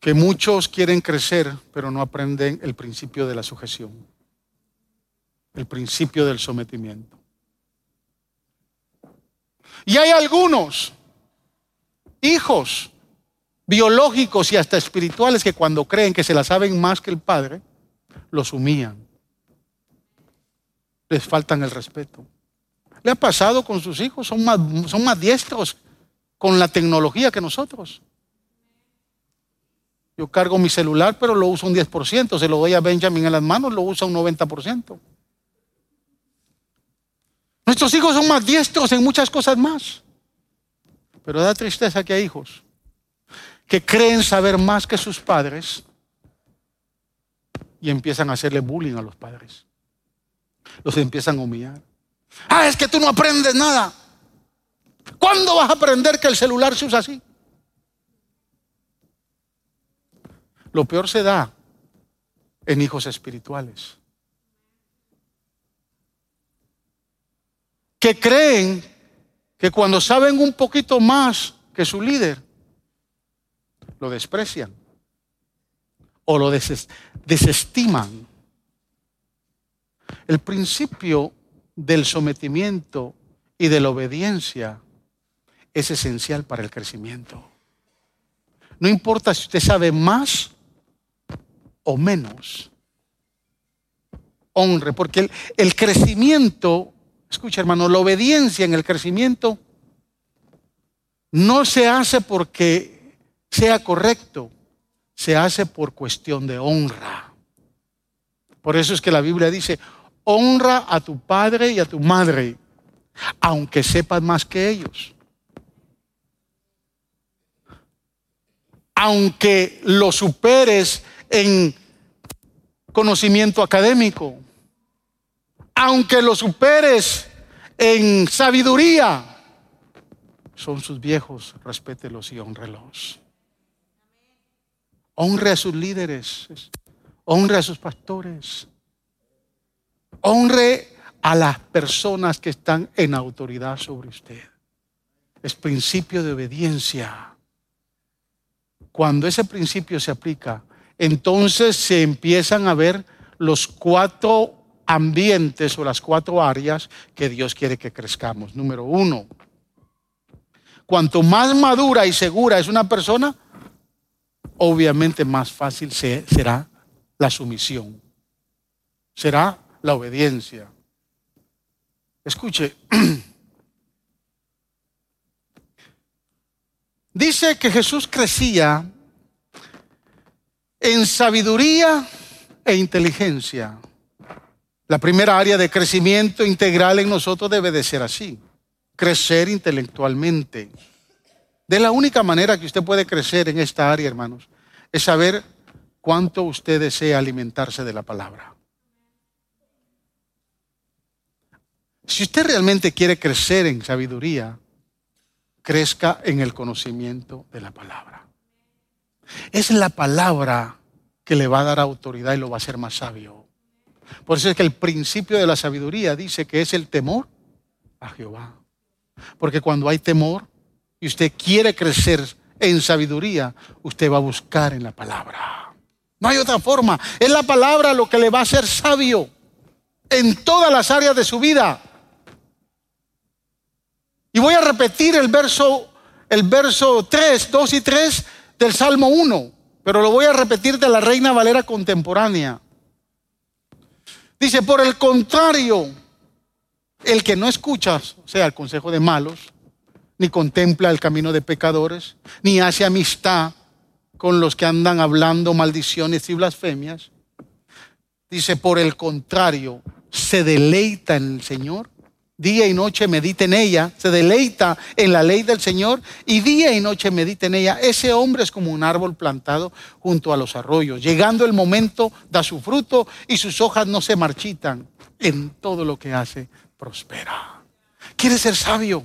que muchos quieren crecer, pero no aprenden el principio de la sujeción, el principio del sometimiento. Y hay algunos hijos biológicos y hasta espirituales que cuando creen que se la saben más que el padre, los humillan. Les faltan el respeto. ¿Le ha pasado con sus hijos? Son más, son más diestros con la tecnología que nosotros. Yo cargo mi celular, pero lo uso un 10%. Se lo doy a Benjamin en las manos, lo usa un 90%. Nuestros hijos son más diestros en muchas cosas más. Pero da tristeza que hay hijos que creen saber más que sus padres y empiezan a hacerle bullying a los padres. Los empiezan a humillar. Ah, es que tú no aprendes nada. ¿Cuándo vas a aprender que el celular se usa así? Lo peor se da en hijos espirituales. Que creen que cuando saben un poquito más que su líder, lo desprecian o lo desestiman. El principio del sometimiento y de la obediencia es esencial para el crecimiento. No importa si usted sabe más o menos. Honre, porque el, el crecimiento, escucha hermano, la obediencia en el crecimiento no se hace porque sea correcto, se hace por cuestión de honra. Por eso es que la Biblia dice, honra a tu padre y a tu madre, aunque sepas más que ellos. Aunque lo superes en conocimiento académico, aunque lo superes en sabiduría, son sus viejos, respételos y honrelos. Honre a sus líderes, honre a sus pastores, honre a las personas que están en autoridad sobre usted. Es principio de obediencia. Cuando ese principio se aplica, entonces se empiezan a ver los cuatro ambientes o las cuatro áreas que Dios quiere que crezcamos. Número uno, cuanto más madura y segura es una persona, obviamente más fácil será la sumisión, será la obediencia. Escuche, <clears throat> dice que Jesús crecía en sabiduría e inteligencia. La primera área de crecimiento integral en nosotros debe de ser así, crecer intelectualmente. De la única manera que usted puede crecer en esta área, hermanos, es saber cuánto usted desea alimentarse de la palabra. Si usted realmente quiere crecer en sabiduría, crezca en el conocimiento de la palabra. Es la palabra que le va a dar autoridad y lo va a hacer más sabio. Por eso es que el principio de la sabiduría dice que es el temor a Jehová. Porque cuando hay temor y usted quiere crecer en sabiduría, usted va a buscar en la palabra. No hay otra forma. Es la palabra lo que le va a hacer sabio en todas las áreas de su vida. Y voy a repetir el verso, el verso 3, 2 y 3 del Salmo 1, pero lo voy a repetir de la Reina Valera contemporánea. Dice, por el contrario, el que no escucha, sea, el consejo de malos, ni contempla el camino de pecadores, ni hace amistad con los que andan hablando maldiciones y blasfemias. Dice, por el contrario, se deleita en el Señor día y noche medita en ella, se deleita en la ley del Señor y día y noche medita en ella. Ese hombre es como un árbol plantado junto a los arroyos. Llegando el momento, da su fruto y sus hojas no se marchitan. En todo lo que hace, prospera. ¿Quiere ser sabio?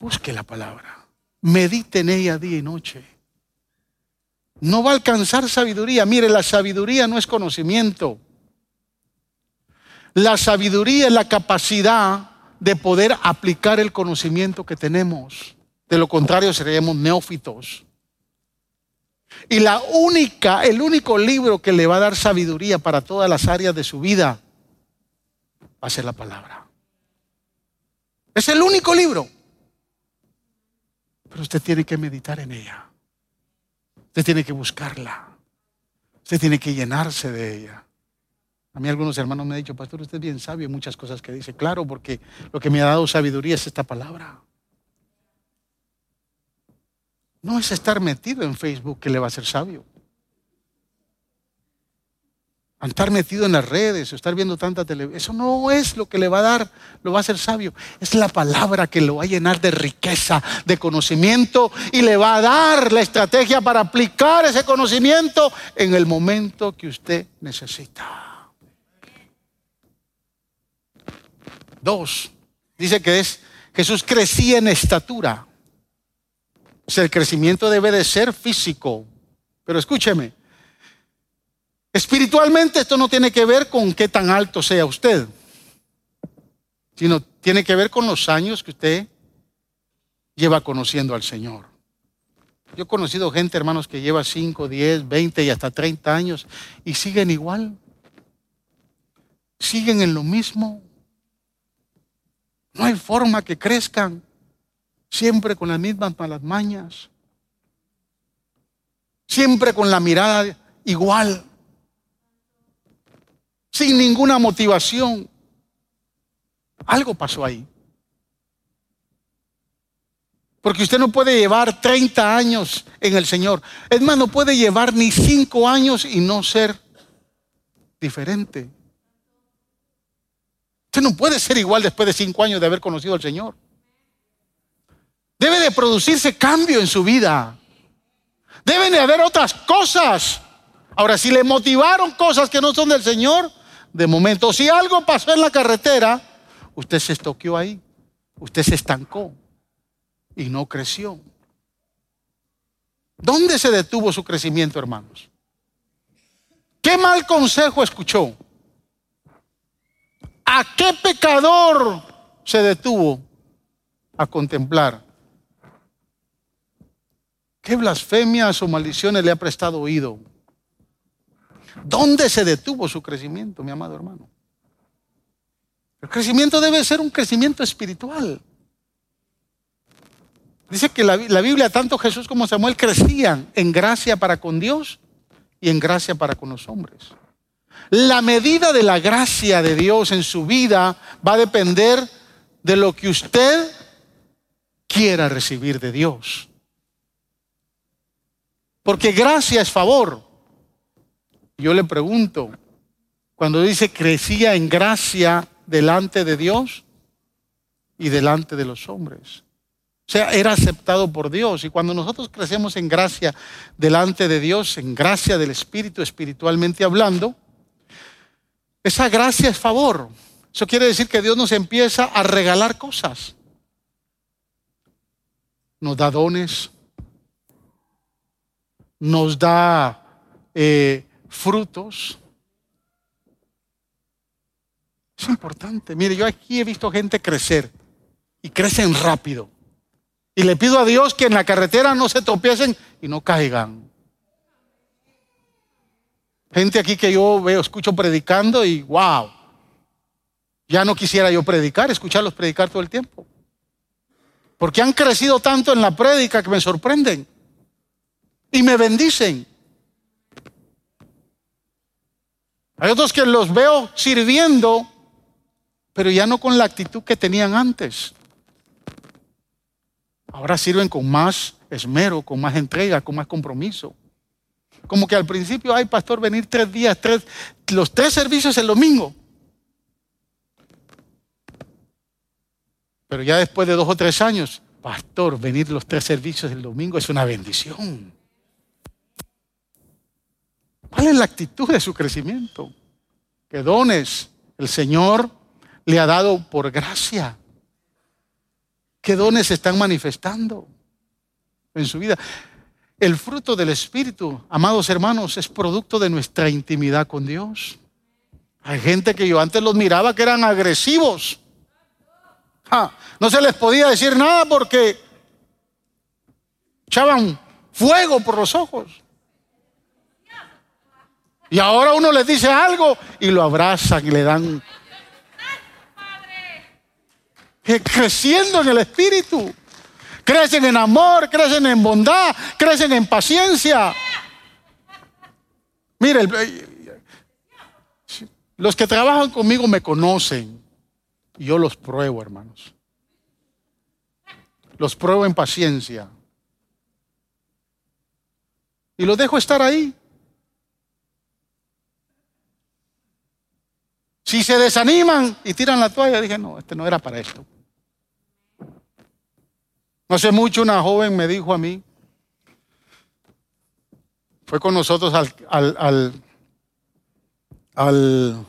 Busque la palabra. Medite en ella día y noche. No va a alcanzar sabiduría. Mire, la sabiduría no es conocimiento. La sabiduría es la capacidad de poder aplicar el conocimiento que tenemos. De lo contrario, seríamos neófitos. Y la única, el único libro que le va a dar sabiduría para todas las áreas de su vida va a ser la palabra. Es el único libro. Pero usted tiene que meditar en ella. Usted tiene que buscarla. Usted tiene que llenarse de ella. A mí algunos hermanos me han dicho, pastor, usted es bien sabio en muchas cosas que dice. Claro, porque lo que me ha dado sabiduría es esta palabra. No es estar metido en Facebook que le va a ser sabio. Estar metido en las redes o estar viendo tanta televisión, eso no es lo que le va a dar, lo va a hacer sabio. Es la palabra que lo va a llenar de riqueza, de conocimiento y le va a dar la estrategia para aplicar ese conocimiento en el momento que usted necesita. Dos, dice que es Jesús crecía en estatura. El crecimiento debe de ser físico. Pero escúcheme, espiritualmente esto no tiene que ver con qué tan alto sea usted, sino tiene que ver con los años que usted lleva conociendo al Señor. Yo he conocido gente, hermanos, que lleva 5, 10, 20 y hasta 30 años y siguen igual. Siguen en lo mismo. No hay forma que crezcan siempre con las mismas malas mañas, siempre con la mirada igual, sin ninguna motivación. Algo pasó ahí. Porque usted no puede llevar 30 años en el Señor. Es más, no puede llevar ni 5 años y no ser diferente. Usted no puede ser igual después de cinco años de haber conocido al Señor. Debe de producirse cambio en su vida. Deben de haber otras cosas. Ahora, si le motivaron cosas que no son del Señor, de momento, si algo pasó en la carretera, usted se estoqueó ahí. Usted se estancó y no creció. ¿Dónde se detuvo su crecimiento, hermanos? ¿Qué mal consejo escuchó? ¿A qué pecador se detuvo a contemplar? ¿Qué blasfemias o maldiciones le ha prestado oído? ¿Dónde se detuvo su crecimiento, mi amado hermano? El crecimiento debe ser un crecimiento espiritual. Dice que la, la, Biblia, tanto Jesús como Samuel crecían en gracia para con Dios y en gracia para con los hombres. La medida de la gracia de Dios en su vida va a depender de lo que usted quiera recibir de Dios. Porque gracia es favor. Yo le pregunto, cuando dice crecía en gracia delante de Dios y delante de los hombres. O sea, era aceptado por Dios. Y cuando nosotros crecemos en gracia delante de Dios, en gracia del Espíritu, espiritualmente hablando, esa gracia es favor. Eso quiere decir que Dios nos empieza a regalar cosas. Nos da dones, nos da eh, frutos. Es importante. Mire, yo aquí he visto gente crecer y crecen rápido. Y le pido a Dios que en la carretera no se tropiecen y no caigan. Gente aquí que yo veo, escucho predicando y wow. Ya no quisiera yo predicar, escucharlos predicar todo el tiempo. Porque han crecido tanto en la prédica que me sorprenden y me bendicen. Hay otros que los veo sirviendo, pero ya no con la actitud que tenían antes. Ahora sirven con más esmero, con más entrega, con más compromiso. Como que al principio, hay pastor, venir tres días, tres, los tres servicios el domingo. Pero ya después de dos o tres años, pastor, venir los tres servicios el domingo es una bendición. ¿Cuál es la actitud de su crecimiento? ¿Qué dones el Señor le ha dado por gracia? ¿Qué dones se están manifestando en su vida? El fruto del Espíritu, amados hermanos, es producto de nuestra intimidad con Dios. Hay gente que yo antes los miraba que eran agresivos. no se les podía decir nada porque echaban fuego por los ojos. Y ahora uno les dice algo y lo abrazan y le dan. Creciendo en el espíritu. Crecen en amor, crecen en bondad, crecen en paciencia. Mire, los que trabajan conmigo me conocen. Y yo los pruebo, hermanos. Los pruebo en paciencia. Y los dejo estar ahí. Si se desaniman y tiran la toalla, dije, no, este no era para esto. No hace mucho una joven me dijo a mí, fue con nosotros al, al, al,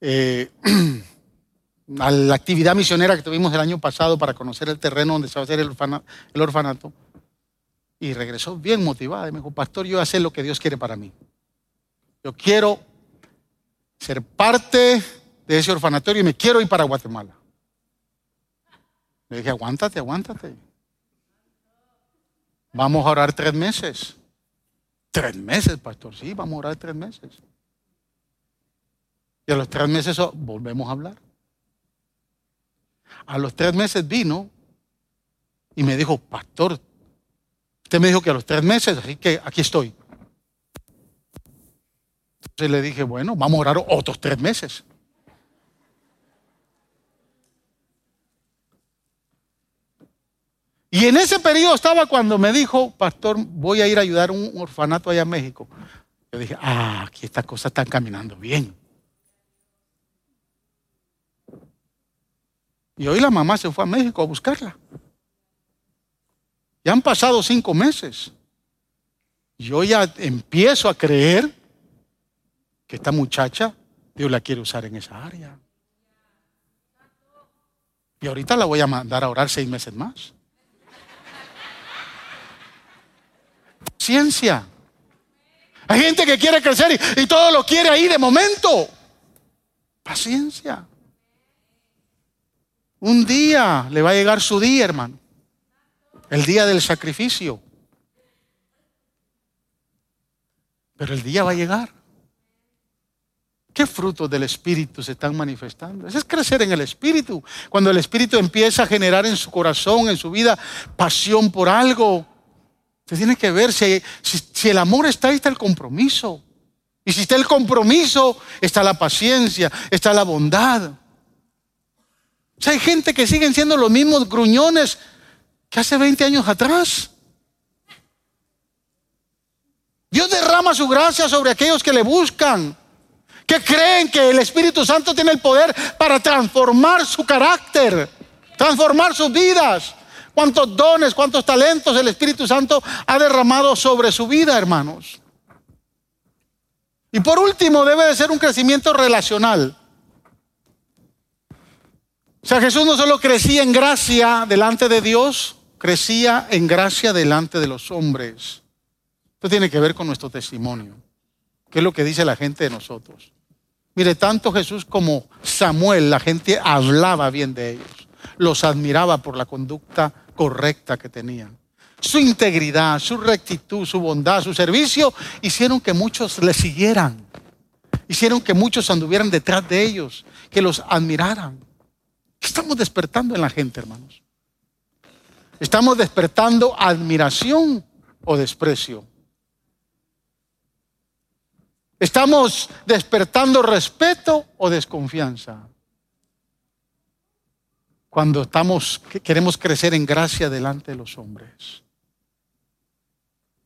eh, <clears throat> a la actividad misionera que tuvimos el año pasado para conocer el terreno donde se va a hacer el, el orfanato. Y regresó bien motivada y me dijo, pastor, yo voy a hacer lo que Dios quiere para mí. Yo quiero ser parte de ese orfanatorio y me quiero ir para Guatemala. Le dije, aguántate, aguántate. Vamos a orar tres meses. Tres meses, pastor. Sí, vamos a orar tres meses. Y a los tres meses volvemos a hablar. A los tres meses vino y me dijo, pastor, usted me dijo que a los tres meses, así que aquí estoy. Entonces le dije, bueno, vamos a orar otros tres meses. Y en ese periodo estaba cuando me dijo, pastor, voy a ir a ayudar a un orfanato allá en México. Yo dije, ah, aquí estas cosas están caminando bien. Y hoy la mamá se fue a México a buscarla. Ya han pasado cinco meses. Yo ya empiezo a creer que esta muchacha Dios la quiere usar en esa área. Y ahorita la voy a mandar a orar seis meses más. Ciencia. Hay gente que quiere crecer y, todo lo quiere ahí de momento. Paciencia. Un día le va a llegar su día, hermano. El día del sacrificio. Pero el día va a llegar. ¿Qué frutos del Espíritu se están manifestando? Eso es crecer en el Espíritu. Cuando el Espíritu empieza a generar en su corazón, en su vida, pasión por algo. Usted tiene que ver si, si, el amor está ahí, está el compromiso. Y si está el compromiso, está la paciencia, está la bondad. O sea, hay gente que siguen siendo los mismos gruñones que hace 20 años atrás. derrama su gracia sobre aquellos que le buscan, que creen que el Espíritu Santo tiene el poder para transformar su carácter, transformar sus vidas. Cuántos dones, cuántos talentos el Espíritu Santo ha derramado sobre su vida, hermanos. Y por último, debe de ser un crecimiento relacional. O sea, Jesús no solo crecía en gracia delante de Dios, crecía en gracia delante de los hombres. Esto tiene que ver con nuestro testimonio. ¿Qué es lo que dice la gente de nosotros? Mire, tanto Jesús como Samuel, la gente hablaba bien de ellos, los admiraba por la conducta correcta que tenían. Su integridad, su rectitud, su bondad, su servicio hicieron que muchos le siguieran. Hicieron que muchos anduvieran detrás de ellos, que los admiraran. Estamos despertando en la gente, hermanos. Estamos despertando admiración o desprecio. Estamos despertando respeto o desconfianza cuando estamos, queremos crecer en gracia delante de los hombres.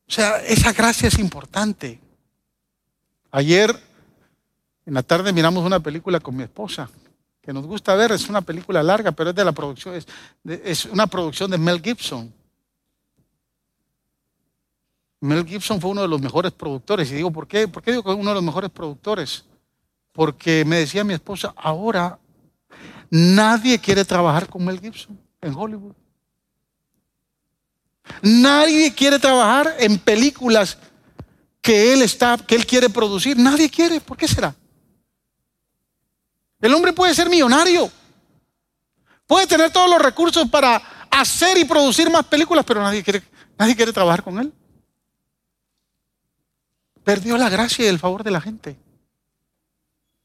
O sea, esa gracia es importante. Ayer en la tarde miramos una película con mi esposa que nos gusta ver, es una película larga, pero es de la producción, es, es una producción de Mel Gibson. Mel Gibson fue uno de los mejores productores. Y digo, ¿por qué? ¿Por qué digo que uno de los mejores productores? Porque me decía mi esposa, ahora Nadie quiere trabajar con Mel Gibson en Hollywood. Nadie quiere trabajar en películas que él está, que él quiere producir. Nadie quiere. ¿Por qué será? El hombre puede ser millonario. Puede tener todos los recursos para hacer y producir más películas, pero nadie quiere, nadie quiere trabajar con él. Perdió la gracia y el favor de la gente.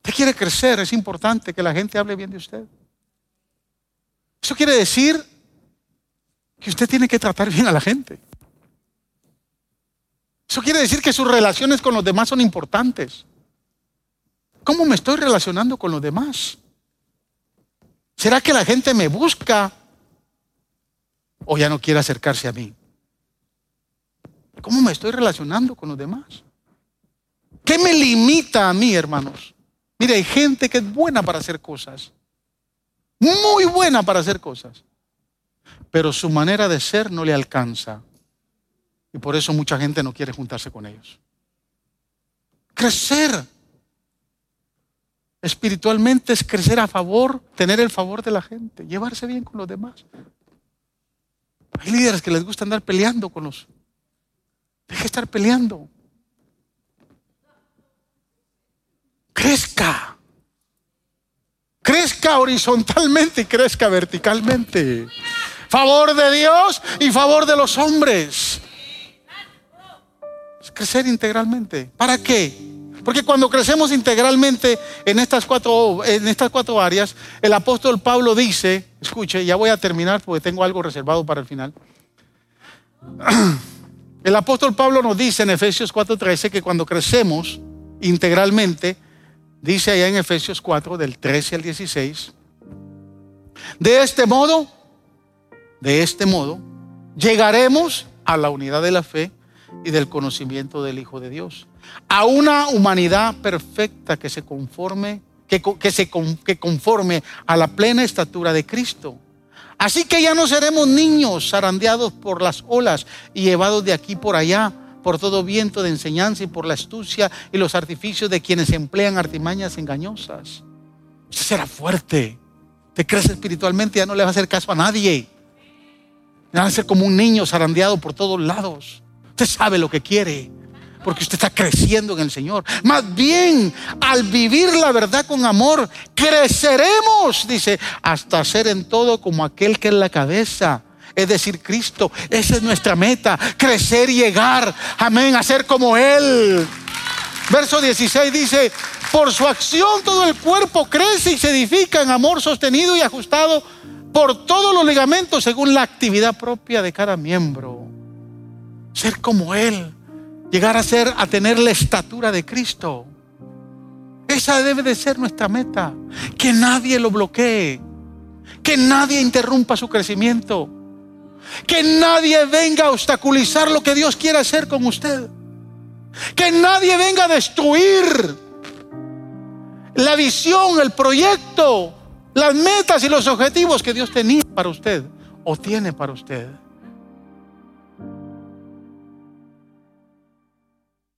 Usted quiere crecer, es importante que la gente hable bien de usted. Eso quiere decir que usted tiene que tratar bien a la gente. Eso quiere decir que sus relaciones con los demás son importantes. ¿Cómo me estoy relacionando con los demás? ¿Será que la gente me busca o ya no quiere acercarse a mí? ¿Cómo me estoy relacionando con los demás? ¿Qué me limita a mí, hermanos? Mire, hay gente que es buena para hacer cosas. Muy buena para hacer cosas. Pero su manera de ser no le alcanza. Y por eso mucha gente no quiere juntarse con ellos. Crecer espiritualmente es crecer a favor, tener el favor de la gente, llevarse bien con los demás. Hay líderes que les gusta andar peleando con los... Deje estar peleando. Crezca. Crezca horizontalmente y crezca verticalmente. Favor de Dios y favor de los hombres. Es crecer integralmente. ¿Para qué? Porque cuando crecemos integralmente en estas cuatro, en estas cuatro áreas, el apóstol Pablo dice, escuche, ya voy a terminar porque tengo algo reservado para el final. <clears throat> El apóstol Pablo nos dice en Efesios 4:13 que cuando crecemos integralmente, Dice allá en Efesios 4, del 13 al 16, de este modo, de este modo, llegaremos a la unidad de la fe y del conocimiento del Hijo de Dios, a una humanidad perfecta que se conforme, que, que se, que conforme a la plena estatura de Cristo. Así que ya no seremos niños zarandeados por las olas y llevados de aquí por allá por todo viento de enseñanza y por la astucia y los artificios de quienes emplean artimañas engañosas. Usted será fuerte. Te crece espiritualmente, ya no le va a hacer caso a nadie. Va a ser como un niño zarandeado por todos lados. Usted sabe lo que quiere, porque usted está creciendo en el Señor. Más bien, al vivir la verdad con amor, creceremos, dice, hasta ser en todo como aquel que es la cabeza es decir, Cristo. Esa es nuestra meta, crecer y llegar, amén, a ser como Él. Verso 16 dice, por su acción todo el cuerpo crece y se edifica en amor sostenido y ajustado por todos los ligamentos según la actividad propia de cada miembro. Ser como Él, llegar a ser, a tener la estatura de Cristo. Esa debe de ser nuestra meta. Que nadie lo bloquee. Que nadie interrumpa su crecimiento. Que nadie venga a obstaculizar lo que Dios quiere hacer con usted. Que nadie venga a destruir la visión, el proyecto, las metas y los objetivos que Dios tenía para usted o tiene para usted.